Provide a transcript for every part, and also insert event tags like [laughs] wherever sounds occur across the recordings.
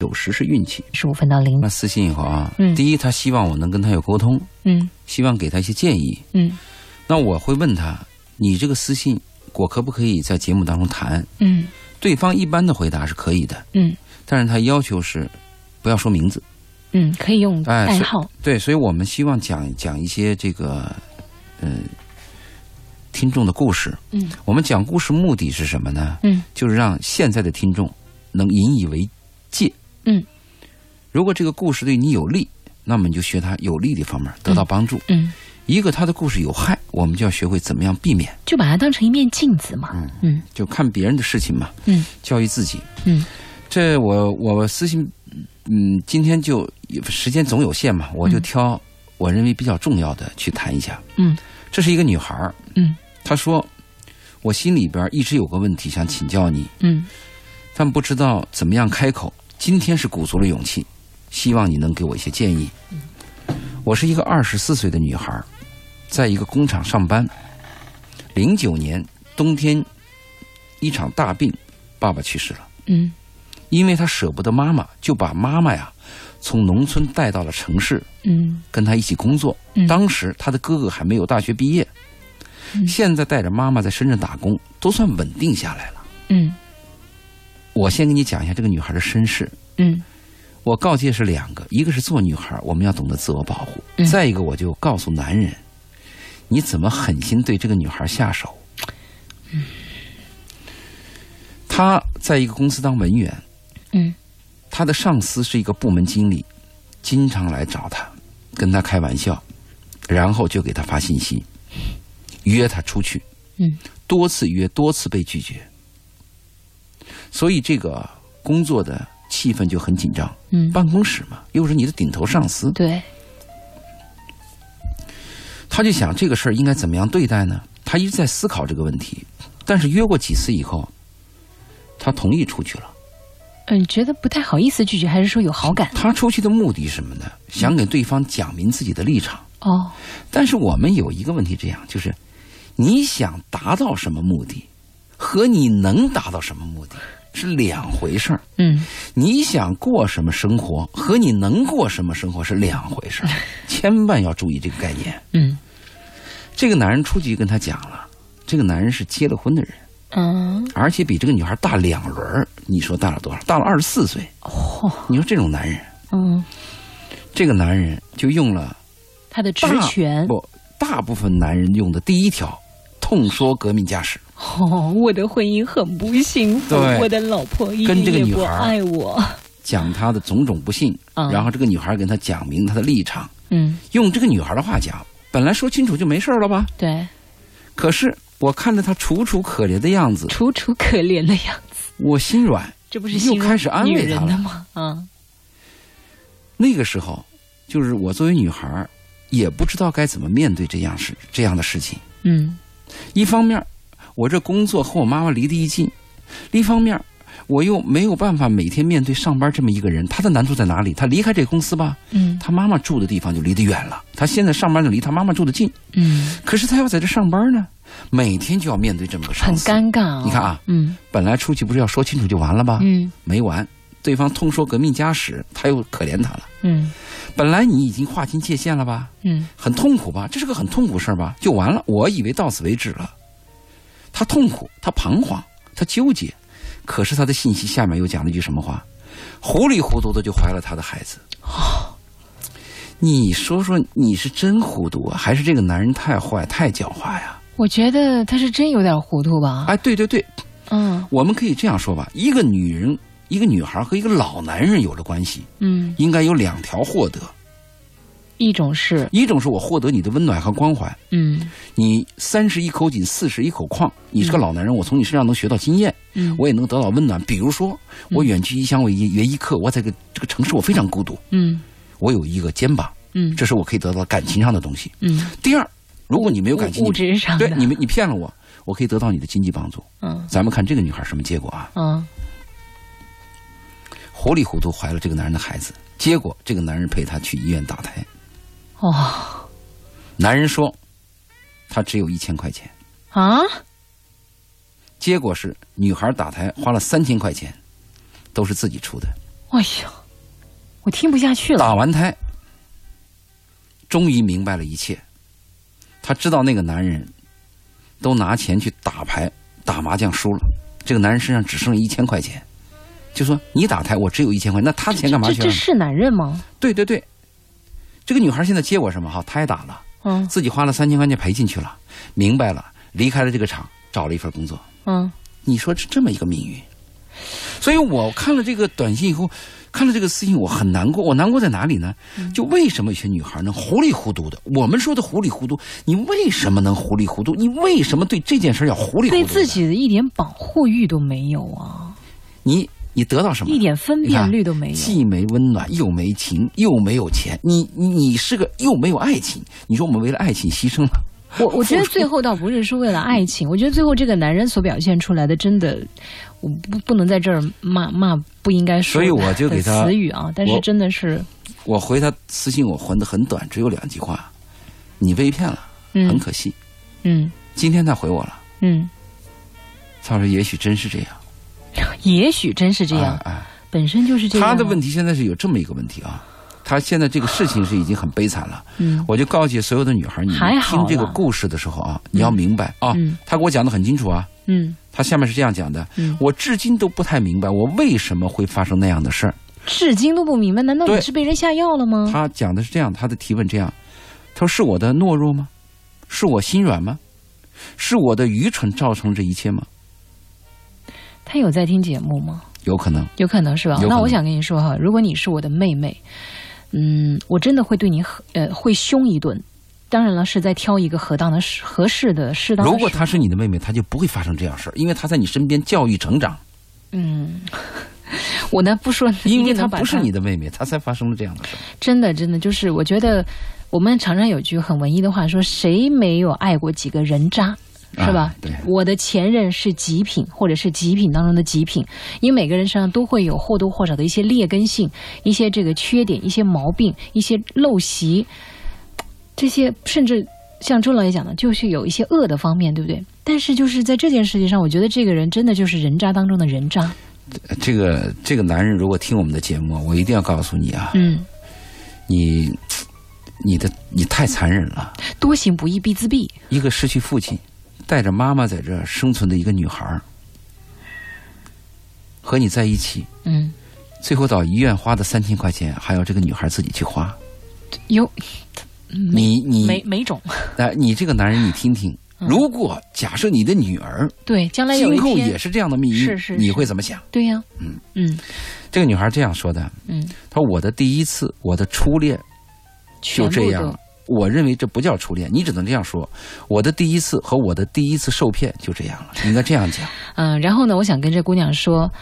有时是运气。十五分到零那，私信以后啊，嗯第一，他希望我能跟他有沟通，嗯希望给他一些建议。嗯那我会问他，你这个私信，我可不可以在节目当中谈？嗯对方一般的回答是可以的，嗯但是他要求是不要说名字。嗯，可以用代号。对，所以我们希望讲讲一些这个，嗯、听众的故事。嗯我们讲故事目的是什么呢？嗯就是让现在的听众能引以为戒。嗯，如果这个故事对你有利，那么你就学它有利的方面得到帮助。嗯，一个他的故事有害，我们就要学会怎么样避免。就把它当成一面镜子嘛。嗯嗯就看别人的事情嘛，嗯教育自己。嗯这我我私信，嗯，今天就时间总有限嘛，我就嗯挑我认为比较重要的去谈一下。嗯这是一个女孩儿，嗯她说，我心里边一直有个问题想请教你，嗯但不知道怎么样开口。今天是鼓足了勇气，希望你能给我一些建议。我是一个二十四岁的女孩，在一个工厂上班。零九年冬天，一场大病，爸爸去世了。嗯因为他舍不得妈妈，就把妈妈呀从农村带到了城市，嗯跟他一起工作。嗯当时他的哥哥还没有大学毕业，嗯现在带着妈妈在深圳打工，都算稳定下来了。嗯我先给你讲一下这个女孩的身世。嗯。我告诫是两个，一个是做女孩，我们要懂得自我保护；嗯。再一个，我就告诉男人，你怎么狠心对这个女孩下手。嗯。他在一个公司当文员，嗯。他的上司是一个部门经理，经常来找他，跟他开玩笑，然后就给他发信息，约他出去，嗯。多次约，多次被拒绝，所以这个工作的气氛就很紧张。嗯，办公室嘛，又是你的顶头上司，对，他就想这个事儿应该怎么样对待呢？他一直在思考这个问题，但是约过几次以后，他同意出去了。嗯，觉得不太好意思拒绝，还是说有好感？他出去的目的是什么呢？想给对方讲明自己的立场。哦，但是我们有一个问题，这样就是，你想达到什么目的，和你能达到什么目的是两回事儿。嗯你想过什么生活，和你能过什么生活是两回事儿，[laughs] 千万要注意这个概念。嗯这个男人出去跟他讲了，这个男人是结了婚的人，嗯，而且比这个女孩大两轮你说大了多少？大了二十四岁。嚯，你说这种男人，嗯，这个男人就用了他的职权，不大部分男人用的第一条，痛说革命家史。哦，[laughs] 我的婚姻很不幸福，对我的老婆一跟点也不这个女孩爱我。讲他的种种不幸，嗯然后这个女孩跟他讲明他的立场，嗯，用这个女孩的话讲，本来说清楚就没事了吧？对，可是我看着他楚楚可怜的样子，楚楚可怜的样子，我心软。这不是又开始安慰女他了吗？啊，那个时候，就是我作为女孩，也不知道该怎么面对这样事这样的事情。嗯一方面，我这工作和我妈妈离得一近；另一方面，我又没有办法每天面对上班这么一个人。他的难处在哪里？他离开这个公司吧，嗯他妈妈住的地方就离得远了。他现在上班就离他妈妈住得近，嗯，可是他要在这上班呢，每天就要面对这么个很上司。尴尬、哦。你看啊，嗯本来出去不是要说清楚就完了吧？嗯没完，对方通说革命家史，他又可怜他了。嗯本来你已经划清界限了吧？嗯很痛苦吧？这是个很痛苦事儿吧？就完了。我以为到此为止了。他痛苦，他彷徨，他纠结，可是他的信息下面又讲了一句什么话？糊里糊涂的就怀了他的孩子。你说说，你是真糊涂啊，还是这个男人太坏、太狡猾呀？我觉得他是真有点糊涂吧。哎，对对对，嗯我们可以这样说吧：一个女人、一个女孩和一个老男人有了关系，嗯，应该有两条获得：一种是一种是我获得你的温暖和关怀，嗯。你三十一口井，四十一口矿，你是个老男人，我从你身上能学到经验，嗯。我也能得到温暖。比如说，我远居异乡为约一客，我在这个这个城市我非常孤独，嗯。我有一个肩膀，嗯。这是我可以得到感情上的东西。嗯，第二，如果你没有感情，物你质上的。对你们你骗了我，我可以得到你的经济帮助。嗯。咱们看这个女孩什么结果啊？嗯。糊里糊涂怀了这个男人的孩子，结果这个男人陪她去医院打胎，哦男人说他只有一千块钱。啊结果是女孩打胎花了三千块钱，都是自己出的。哎呀，我听不下去了。打完胎，终于明白了一切。他知道那个男人都拿钱去打牌、打麻将输了，这个男人身上只剩一千块钱，就说你打胎，我只有一千块，那他钱干嘛去了？这这是男人吗？对对对，这个女孩现在接我什么？哈，她也打了，嗯自己花了三千块钱赔进去了，明白了，离开了这个厂，找了一份工作。嗯，你说是这么一个命运，所以我看了这个短信以后，看了这个私信，我很难过。我难过在哪里呢？嗯就为什么有些女孩能糊里糊涂的？我们说的糊里糊涂，你为什么能糊里糊涂？你为什么对这件事要糊里糊涂？对自，己的一点保护欲都没有啊，你你得到什么？一点分辨率都没有。既没温暖，又没情，又没有钱。你你你是个又没有爱情。你说我们为了爱情牺牲了，我我觉得 [laughs] 最后倒不是说为了爱情，我觉得最后这个男人所表现出来的，真的，我不不能在这儿骂骂不应该说所以我就给的他词语啊，但是真的是，我回他私信，我回的很短，只有两句话：你被骗了，很嗯可惜。嗯今天他回我了，嗯，他说也许真是这样。[laughs] 也许真是这样，哎哎本身就是这样。他的问题现在是有这么一个问题啊，他现在这个事情是已经很悲惨了。嗯我就告诫所有的女孩，你们听这个故事的时候啊，你要明白啊嗯，他给我讲的很清楚啊。嗯他下面是这样讲的，嗯我至今都不太明白我为什么会发生那样的事儿。至今都不明白，难道你是被人下药了吗？他讲的是这样，他的提问这样，他说是我的懦弱吗？是我心软吗？是我的愚蠢造成这一切吗？他有在听节目吗？有可能，有可能是吧那我想跟你说哈，如果你是我的妹妹，嗯，我真的会对你很呃会凶一顿。当然了，是在挑一个合当的时合适的适当的。如果她是你的妹妹，她就不会发生这样事儿，因为她在你身边教育成长，嗯，[laughs] 我呢不说，因为她不是你的妹妹，她才发生了这样的事儿。真的真的就是，我觉得我们常常有句很文艺的话说，谁没有爱过几个人渣？是吧？啊对我的前任是极品，或者是极品当中的极品，因为每个人身上都会有或多或少的一些劣根性、一些这个缺点、一些毛病、一些陋习，这些甚至像周老爷讲的，就是有一些恶的方面，对不对？但是就是在这件事情上，我觉得这个人真的就是人渣当中的人渣。这个这个男人如果听我们的节目，我一定要告诉你啊，嗯，你你的你太残忍了。多行不义必自毙。一个失去父亲，带着妈妈在这儿生存的一个女孩儿，和你在一起，嗯，最后到医院花的三千块钱，还要这个女孩自己去花。有你你每每种。哎，你这个男人，你听听，嗯。如果假设你的女儿对，将来有今后也是这样的命运，是是是。你会怎么想？对呀、嗯。嗯。这个女孩这样说的，嗯，她说：“我的第一次，我的初恋就这样了。我认为这不叫初恋，你只能这样说。我的第一次和我的第一次受骗就这样了，应该这样讲。嗯，然后呢，我想跟这姑娘说，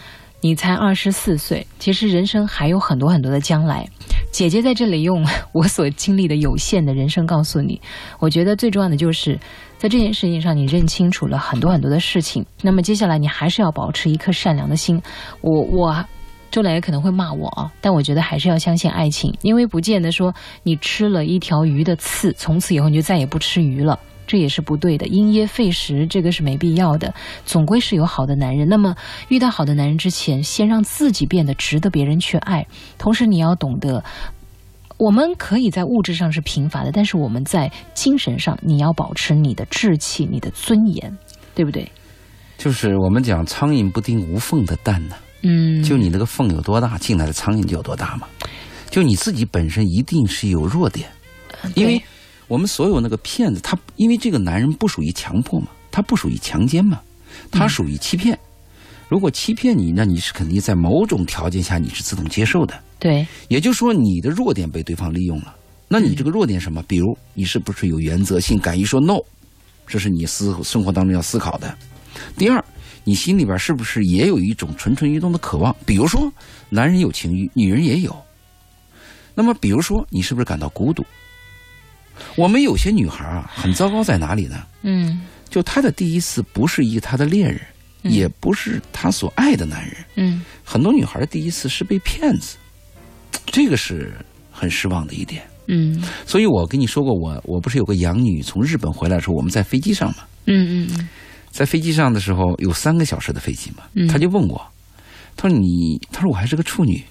你才二十四岁，其实人生还有很多很多的将来。姐姐在这里用我所经历的有限的人生告诉你，我觉得最重要的就是在这件事情上，你认清楚了很多很多的事情。那么接下来你还是要保持一颗善良的心。我我。周磊可能会骂我啊，但我觉得还是要相信爱情，因为不见得说你吃了一条鱼的刺，从此以后你就再也不吃鱼了。这也是不对的，因噎废食，这个是没必要的。总归是有好的男人。那么遇到好的男人之前，先让自己变得值得别人去爱。同时，你要懂得，我们可以在物质上是贫乏的，但是我们在精神上，你要保持你的志气、你的尊严，对不对？就是我们讲苍蝇不叮无缝的蛋呢、嗯，就你那个缝有多大，进来的苍蝇就有多大嘛。就你自己本身一定是有弱点，因为我们所有那个骗子，他因为这个男人不属于强迫嘛，他不属于强奸嘛，他属于欺骗。如果欺骗你，那你是肯定在某种条件下你是自动接受的。对，也就是说，你的弱点被对方利用了。那你这个弱点什么？比如你是不是有原则性，敢于说 no，这是你思生活当中要思考的。第二，你心里边是不是也有一种蠢蠢欲动的渴望？比如说，男人有情欲，女人也有。那么，比如说，你是不是感到孤独？我们有些女孩啊，很糟糕在哪里呢？嗯就她的第一次不是一她的恋人，嗯也不是她所爱的男人。嗯很多女孩的第一次是被骗子，这个是很失望的一点。嗯所以我跟你说过，我我不是有个养女从日本回来的时候，我们在飞机上嘛，嗯嗯在飞机上的时候有三个小时的飞机嘛嗯，他就问我，他说你，他说我还是个处女，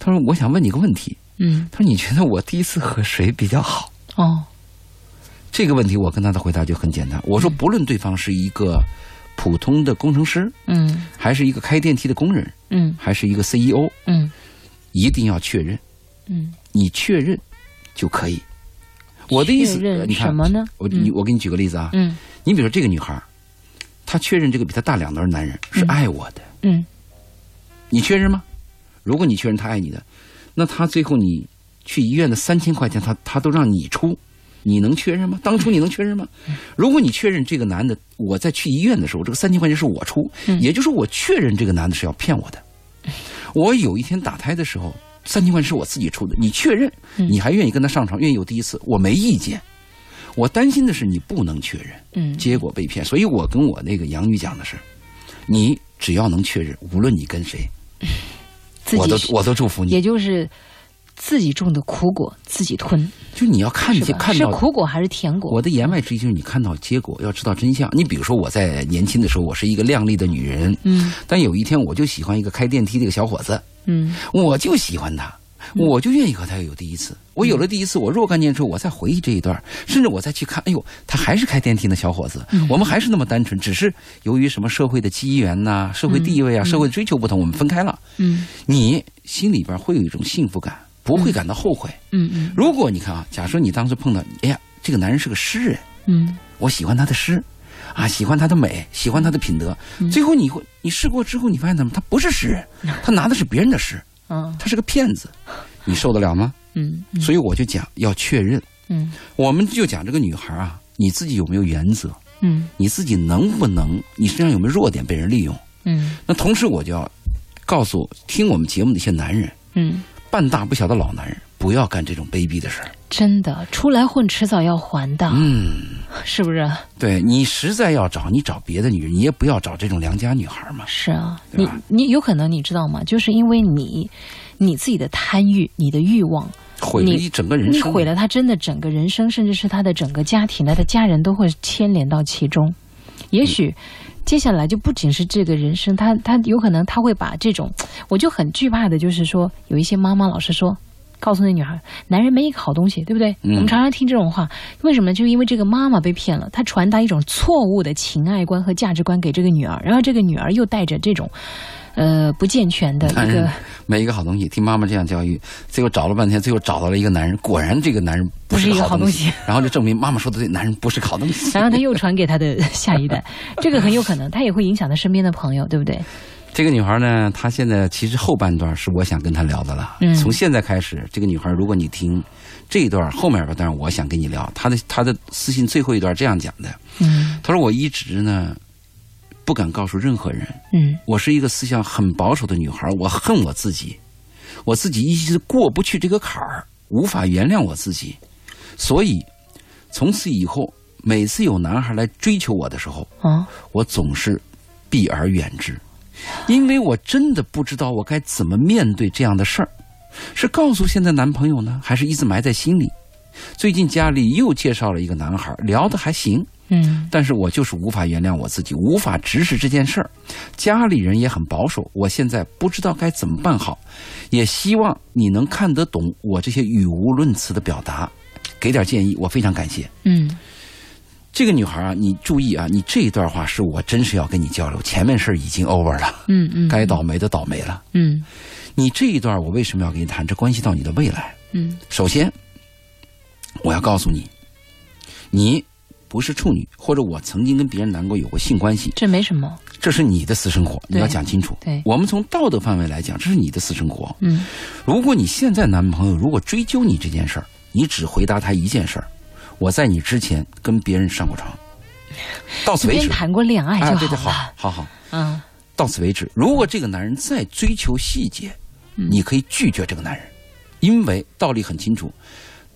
他说：“我想问你个问题。嗯，他说：“你觉得我第一次和谁比较好哦，？”这个问题，我跟他的回答就很简单。我说：“不论对方是一个普通的工程师，嗯还是一个开电梯的工人，嗯还是一个 CEO，嗯一定要确认。嗯，你确认就可以。我的意思，你看什么呢？我你我给你举个例子啊，嗯你比如说这个女孩儿，她确认这个比她大两轮的男人是嗯爱我的，嗯你确认吗？如果你确认他爱你的，那他最后你去医院的三千块钱，他他都让你出，你能确认吗？当初你能确认吗？如果你确认这个男的，我在去医院的时候，这个三千块钱是我出，嗯也就是我确认这个男的是要骗我的。我有一天打胎的时候，三千块钱是我自己出的，你确认，嗯你还愿意跟他上床，愿意有第一次，我没意见。我担心的是你不能确认，嗯，结果被骗。所以我跟我那个养女讲的是，你只要能确认，无论你跟谁，我都我都祝福你。也就是自己种的苦果自己吞，就你要看见看到苦果还是甜果？我的言外之意就是你看到结果，要知道真相。你比如说我在年轻的时候，我是一个靓丽的女人，嗯但有一天我就喜欢一个开电梯的一个小伙子，嗯我就喜欢他。我就愿意和他有第一次。我有了第一次，我若干年之后，我再回忆这一段，甚至我再去看，哎呦，他还是开电梯的小伙子，我们还是那么单纯，只是由于什么社会的机缘呐、社会地位啊、社会追求不同，我们分开了。嗯你心里边会有一种幸福感，不会感到后悔。嗯嗯如果你看啊，假设你当时碰到，哎呀，这个男人是个诗人，嗯我喜欢他的诗，啊，喜欢他的美，喜欢他的品德。嗯最后你会，你试过之后，你发现怎么？他不是诗人，[laughs] 他拿的是别人的诗，嗯他是个骗子，你受得了吗？嗯所以我就讲要确认，嗯我们就讲这个女孩啊，你自己有没有原则？嗯你自己能不能？你身上有没有弱点被人利用？嗯那同时我就要告诉听我们节目的一些男人，嗯，半大不小的老男人，不要干这种卑鄙的事儿。真的，出来混迟早要还的，嗯。是不是？对你实在要找，你找别的女人，你也不要找这种良家女孩嘛。是啊，你你有可能你知道吗？就是因为你你自己的贪欲，你的欲望，毁了一整个人你生。毁了他真的整个人生，甚至是他的整个家庭，他的家人都会牵连到其中。也许接下来就不仅是这个人生，他他有可能他会把这种，我就很惧怕的，就是说有一些妈妈老是说。告诉那女孩，男人没一个好东西，对不对？嗯我们常常听这种话，为什么？就因为这个妈妈被骗了，她传达一种错误的情爱观和价值观给这个女儿，然后这个女儿又带着这种，呃，不健全的一个，没一个好东西，听妈妈这样教育，最后找了半天，最后找到了一个男人，果然这个男人不不是一个个好东西，[laughs] 然后就证明妈妈说的对，男人不是个好东西。[laughs] 然后他又传给他的下一代，这个很有可能，他也会影响他身边的朋友，对不对？这个女孩呢，她现在其实后半段是我想跟她聊的了。嗯。从现在开始，这个女孩，如果你听这一段后面边段，我想跟你聊她的她的私信最后一段这样讲的，嗯。她说我一直呢不敢告诉任何人，嗯。我是一个思想很保守的女孩，我恨我自己，我自己一直过不去这个坎儿，无法原谅我自己，所以从此以后，每次有男孩来追求我的时候，啊我总是避而远之，因为我真的不知道我该怎么面对这样的事儿，是告诉现在男朋友呢，还是一直埋在心里？最近家里又介绍了一个男孩，聊得还行，嗯但是我就是无法原谅我自己，无法直视这件事儿。家里人也很保守，我现在不知道该怎么办好，也希望你能看得懂我这些语无伦次的表达，给点建议，我非常感谢。嗯这个女孩啊，你注意啊，你这一段话是我真是要跟你交流，前面事儿已经 over 了，嗯嗯，该倒霉的倒霉了。嗯你这一段我为什么要跟你谈？这关系到你的未来。嗯首先，我要告诉你，你不是处女，或者我曾经跟别人男过有过性关系，这没什么，这是你的私生活，你要讲清楚。对我们从道德范围来讲，这是你的私生活。嗯如果你现在男朋友如果追究你这件事儿，你只回答他一件事儿：我在你之前跟别人上过床，到此为止。谈过恋爱哎，就对对，好好，好好，嗯到此为止。如果这个男人再追求细节，嗯你可以拒绝这个男人，因为道理很清楚，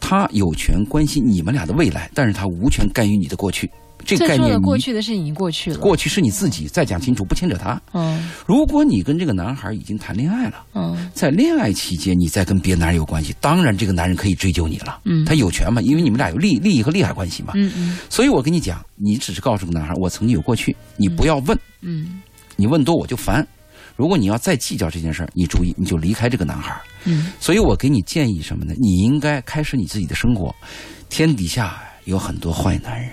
他有权关心你们俩的未来，但是他无权干预你的过去。这概念，过去的事已经过去了，过去是你自己，再讲清楚，不牵扯他。嗯如果你跟这个男孩已经谈恋爱了，嗯在恋爱期间你再跟别的男人有关系，当然这个男人可以追究你了，嗯他有权嘛，因为你们俩有利利益和利害关系嘛。嗯嗯所以我跟你讲，你只是告诉个男孩，我曾经有过去，你不要问，嗯你问多我就烦。如果你要再计较这件事儿，你注意，你就离开这个男孩。嗯所以我给你建议什么呢？你应该开始你自己的生活。天底下有很多坏男人，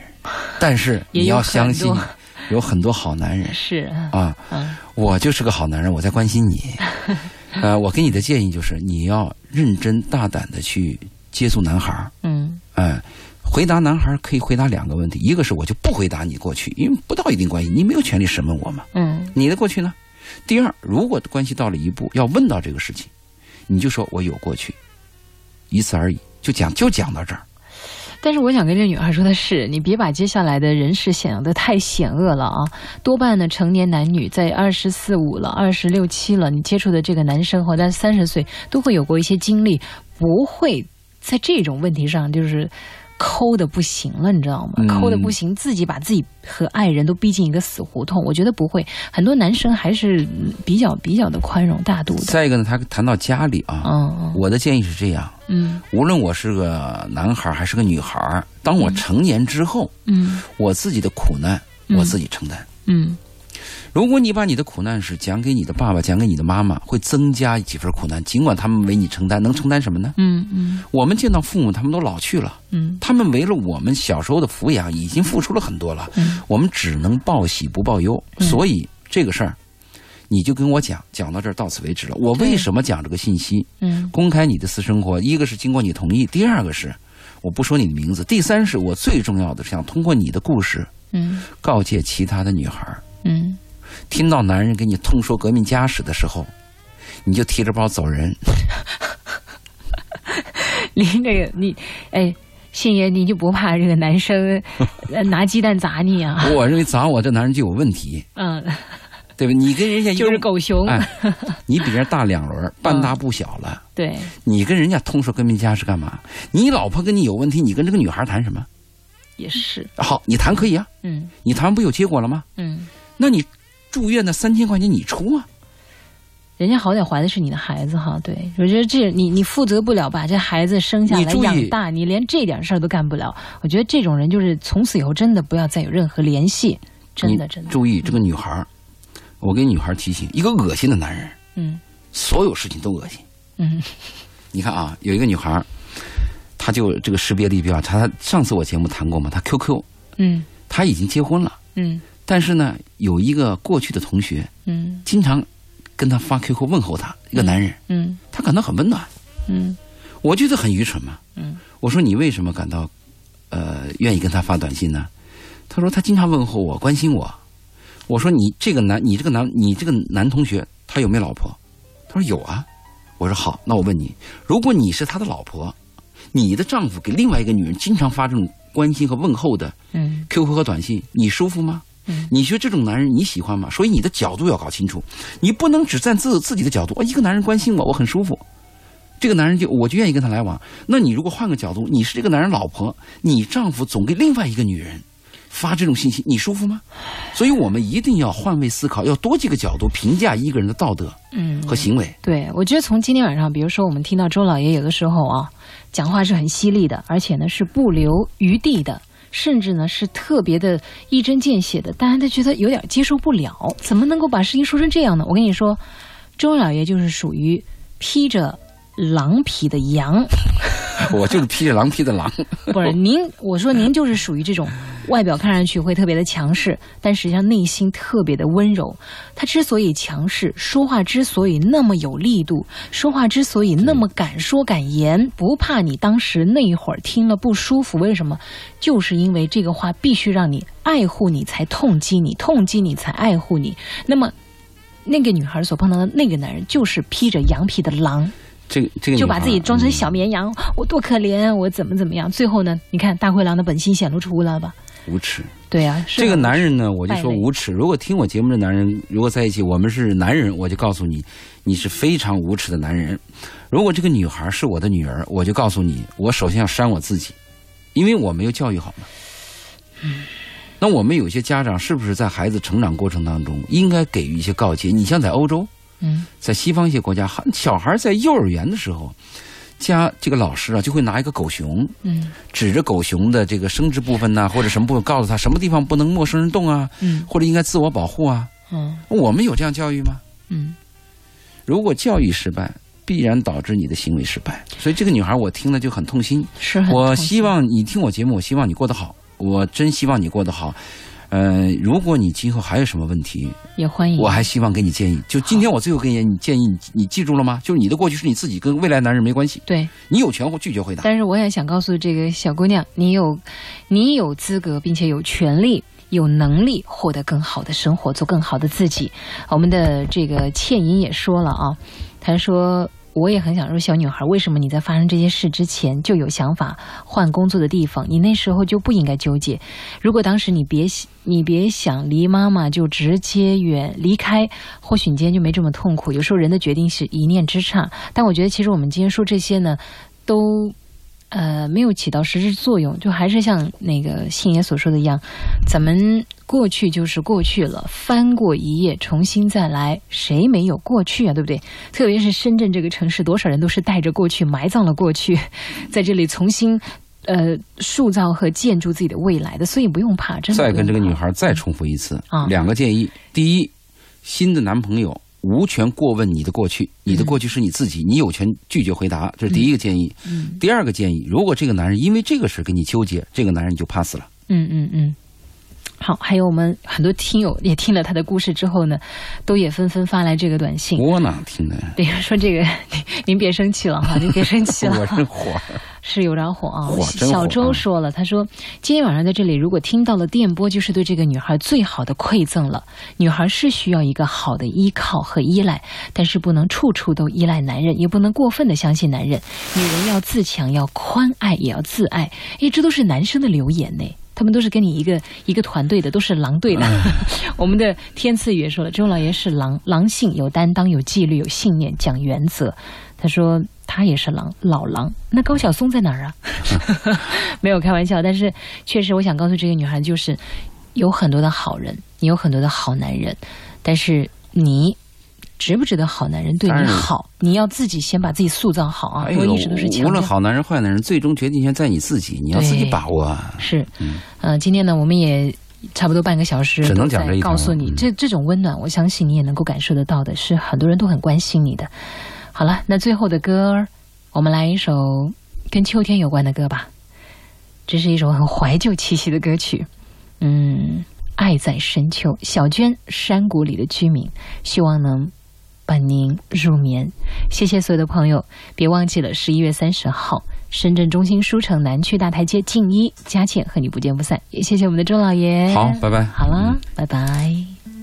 但是你要相信，[laughs] 有很多好男人是啊。嗯我就是个好男人，我在关心你。[laughs] 呃，我给你的建议就是，你要认真大胆的去接触男孩儿。嗯哎，回答男孩儿可以回答两个问题，一个是我就不回答你过去，因为不到一定关系，你没有权利审问我嘛。嗯你的过去呢？第二，如果关系到了一步要问到这个事情，你就说我有过去，一次而已，就讲就讲到这儿。但是我想跟这女孩说的是，你别把接下来的人事想的太险恶了啊！多半呢，成年男女在二十四五了、二十六七了，你接触的这个男生或在三十岁都会有过一些经历，不会在这种问题上就是抠的不行了，你知道吗？嗯抠的不行，自己把自己和爱人都逼进一个死胡同。我觉得不会，很多男生还是嗯比较比较的宽容大度的。再一个呢，他谈到家里啊，嗯我的建议是这样：嗯无论我是个男孩还是个女孩，当我成年之后，嗯我自己的苦难嗯我自己承担。嗯如果你把你的苦难史讲给你的爸爸，讲给你的妈妈，会增加几分苦难。尽管他们为你承担，能承担什么呢？嗯嗯我们见到父母，他们都老去了，嗯他们为了我们小时候的抚养，已经付出了很多了。嗯我们只能报喜不报忧，嗯所以这个事儿，你就跟我讲，讲到这儿到此为止了。我为什么讲这个信息？嗯公开你的私生活，一个是经过你同意，第二个是我不说你的名字，第三是我最重要的是想通过你的故事嗯告诫其他的女孩儿，嗯。听到男人给你痛说革命家史的时候，你就提着包走人。[laughs] 你这个你，哎，信爷，你就不怕这个男生 [laughs] 呃拿鸡蛋砸你啊？我认为砸我这男人就有问题，嗯，对吧？你跟人家一就是狗熊。哎，[laughs] 你比人家大两轮，半大不小了。对，你跟人家通说革命家史干嘛？你老婆跟你有问题，你跟这个女孩谈什么？也是。好，你谈可以啊，嗯你谈不有结果了吗？嗯，那你住院那三千块钱你出啊？人家好歹怀的是你的孩子哈。对，我觉得这你你负责不了把这孩子生下来养大，你连这点事儿都干不了。我觉得这种人就是从此以后真的不要再有任何联系，真的真的。注意这个女孩儿，我给女孩儿提醒，一个恶心的男人，嗯所有事情都恶心。嗯你看啊，有一个女孩儿，她就这个识别力比较差。她上次我节目谈过嘛，她 QQ，嗯她已经结婚了，嗯但是呢，有一个过去的同学嗯经常跟他发 QQ 问候他，一个男人，嗯他感到很温暖。嗯我觉得很愚蠢嘛。嗯，我说你为什么感到呃愿意跟他发短信呢？他说他经常问候我，关心我。我说你这个男，你这个男，你这个男同学他有没有老婆？他说有啊。我说好，那我问你，如果你是他的老婆，你的丈夫给另外一个女人经常发这种关心和问候的嗯 QQ 和短信，你舒服吗？嗯你觉得这种男人你喜欢吗？所以你的角度要搞清楚，你不能只站自自己的角度。啊，一个男人关心我，我很舒服，这个男人就我就愿意跟他来往。那你如果换个角度，你是这个男人老婆，你丈夫总给另外一个女人发这种信息，你舒服吗？所以我们一定要换位思考，要多几个角度评价一个人的道德嗯和行为。对，我觉得从今天晚上，比如说我们听到周老爷有的时候啊，讲话是很犀利的，而且呢是不留余地的，甚至呢是特别的一针见血的，大家都觉得有点接受不了，怎么能够把事情说成这样呢？我跟你说，周老爷就是属于披着狼皮的羊，[laughs] 我就是披着狼皮的狼。[laughs] 不是您，我说您就是属于这种外表看上去会特别的强势，但实际上内心特别的温柔。他之所以强势，说话之所以那么有力度，说话之所以那么敢说敢言，不怕你当时那一会儿听了不舒服，为什么？就是因为这个话必须让你爱护你，才痛击你，痛击你才爱护你。那么。那个女孩所碰到的那个男人，就是披着羊皮的狼，这个这个就把自己装成小嗯绵羊，我多可怜，我怎么怎么样？最后呢，你看大灰狼的本性显露出来了吧？无耻。对呀、是这个男人呢，我就说无耻。如果听我节目的男人，如果在一起，我们是男人，我就告诉你，你是非常无耻的男人。如果这个女孩是我的女儿，我就告诉你，我首先要删我自己，因为我没有教育好嘛。那我们有些家长是不是在孩子成长过程当中应该给予一些告诫？你像在欧洲，嗯在西方一些国家，孩小孩在幼儿园的时候，家这个老师啊就会拿一个狗熊，嗯指着狗熊的这个生殖部分呐、或者什么部分，告诉他什么地方不能陌生人动啊，嗯或者应该自我保护啊。嗯我们有这样教育吗？嗯如果教育失败，必然导致你的行为失败。所以这个女孩我听了就很痛心。是很我希望你听我节目，我希望你过得好，我真希望你过得好。呃，如果你今后还有什么问题，也欢迎我还希望给你建议。就今天我最后给你建议，你你记住了吗？就是你的过去是你自己，跟未来男人没关系，对。你有权拒绝回答。但是我也想告诉这个小姑娘，你有你有资格，并且有权利。有能力获得更好的生活，做更好的自己。我们的这个倩影也说了啊，她说我也很想说，小女孩，为什么你在发生这些事之前就有想法换工作的地方？你那时候就不应该纠结。如果当时你别你别想离妈妈就直接远离开，或许你今天就没这么痛苦。有时候人的决定是一念之差，但我觉得其实我们今天说这些呢，都。呃，没有起到实质作用，就还是像那个信爷所说的一样，咱们过去就是过去了，翻过一页，重新再来，谁没有过去啊？对不对？特别是深圳这个城市，多少人都是带着过去埋葬了过去，[laughs] 在这里重新呃塑造和建筑自己的未来的，所以不用怕。真的。再跟这个女孩再重复一次啊，两个建议：第一，新的男朋友。无权过问你的过去，你的过去是你自己，你有权拒绝回答，这是第一个建议。嗯，第二个建议，如果这个男人因为这个事跟你纠结，这个男人就 pass 了。嗯嗯嗯。好，还有我们很多听友也听了他的故事之后呢，都也纷纷发来这个短信。我哪听的？对，说这个，[laughs] 您别生气了哈，[laughs] 您别生气了。我是火，是有点火啊。火小周说了，他说今天晚上在这里，如果听到了电波，就是对这个女孩最好的馈赠了。女孩是需要一个好的依靠和依赖，但是不能处处都依赖男人，也不能过分的相信男人。女人要自强，要宽爱，也要自爱。哎，这都是男生的留言呢。他们都是跟你一个一个团队的，都是狼队的。[laughs] 我们的天赐也说了，周老爷是狼，狼性有担当，有纪律，有信念，讲原则。他说他也是狼，老狼。那高晓松在哪儿啊？[laughs] [laughs] 没有开玩笑，但是确实，我想告诉这个女孩，就是有很多的好人，你有很多的好男人，但是你。值不值得好男人对你好？你要自己先把自己塑造好啊！我一直都是强无论好男人坏男人，最终决定权在你自己，你要自己把握。是，嗯，今天呢，我们也差不多半个小时，只能讲这一告诉你，这这种温暖，我相信你也能够感受得到的，是很多人都很关心你的。好了，那最后的歌，我们来一首跟秋天有关的歌吧。这是一首很怀旧气息的歌曲，嗯，爱在深秋。小娟，山谷里的居民，希望能。伴您入眠，谢谢所有的朋友，别忘记了十一月三十号，深圳中心书城南区大台阶静一，佳倩和你不见不散，也谢谢我们的周老爷，好，拜拜，好了，拜拜。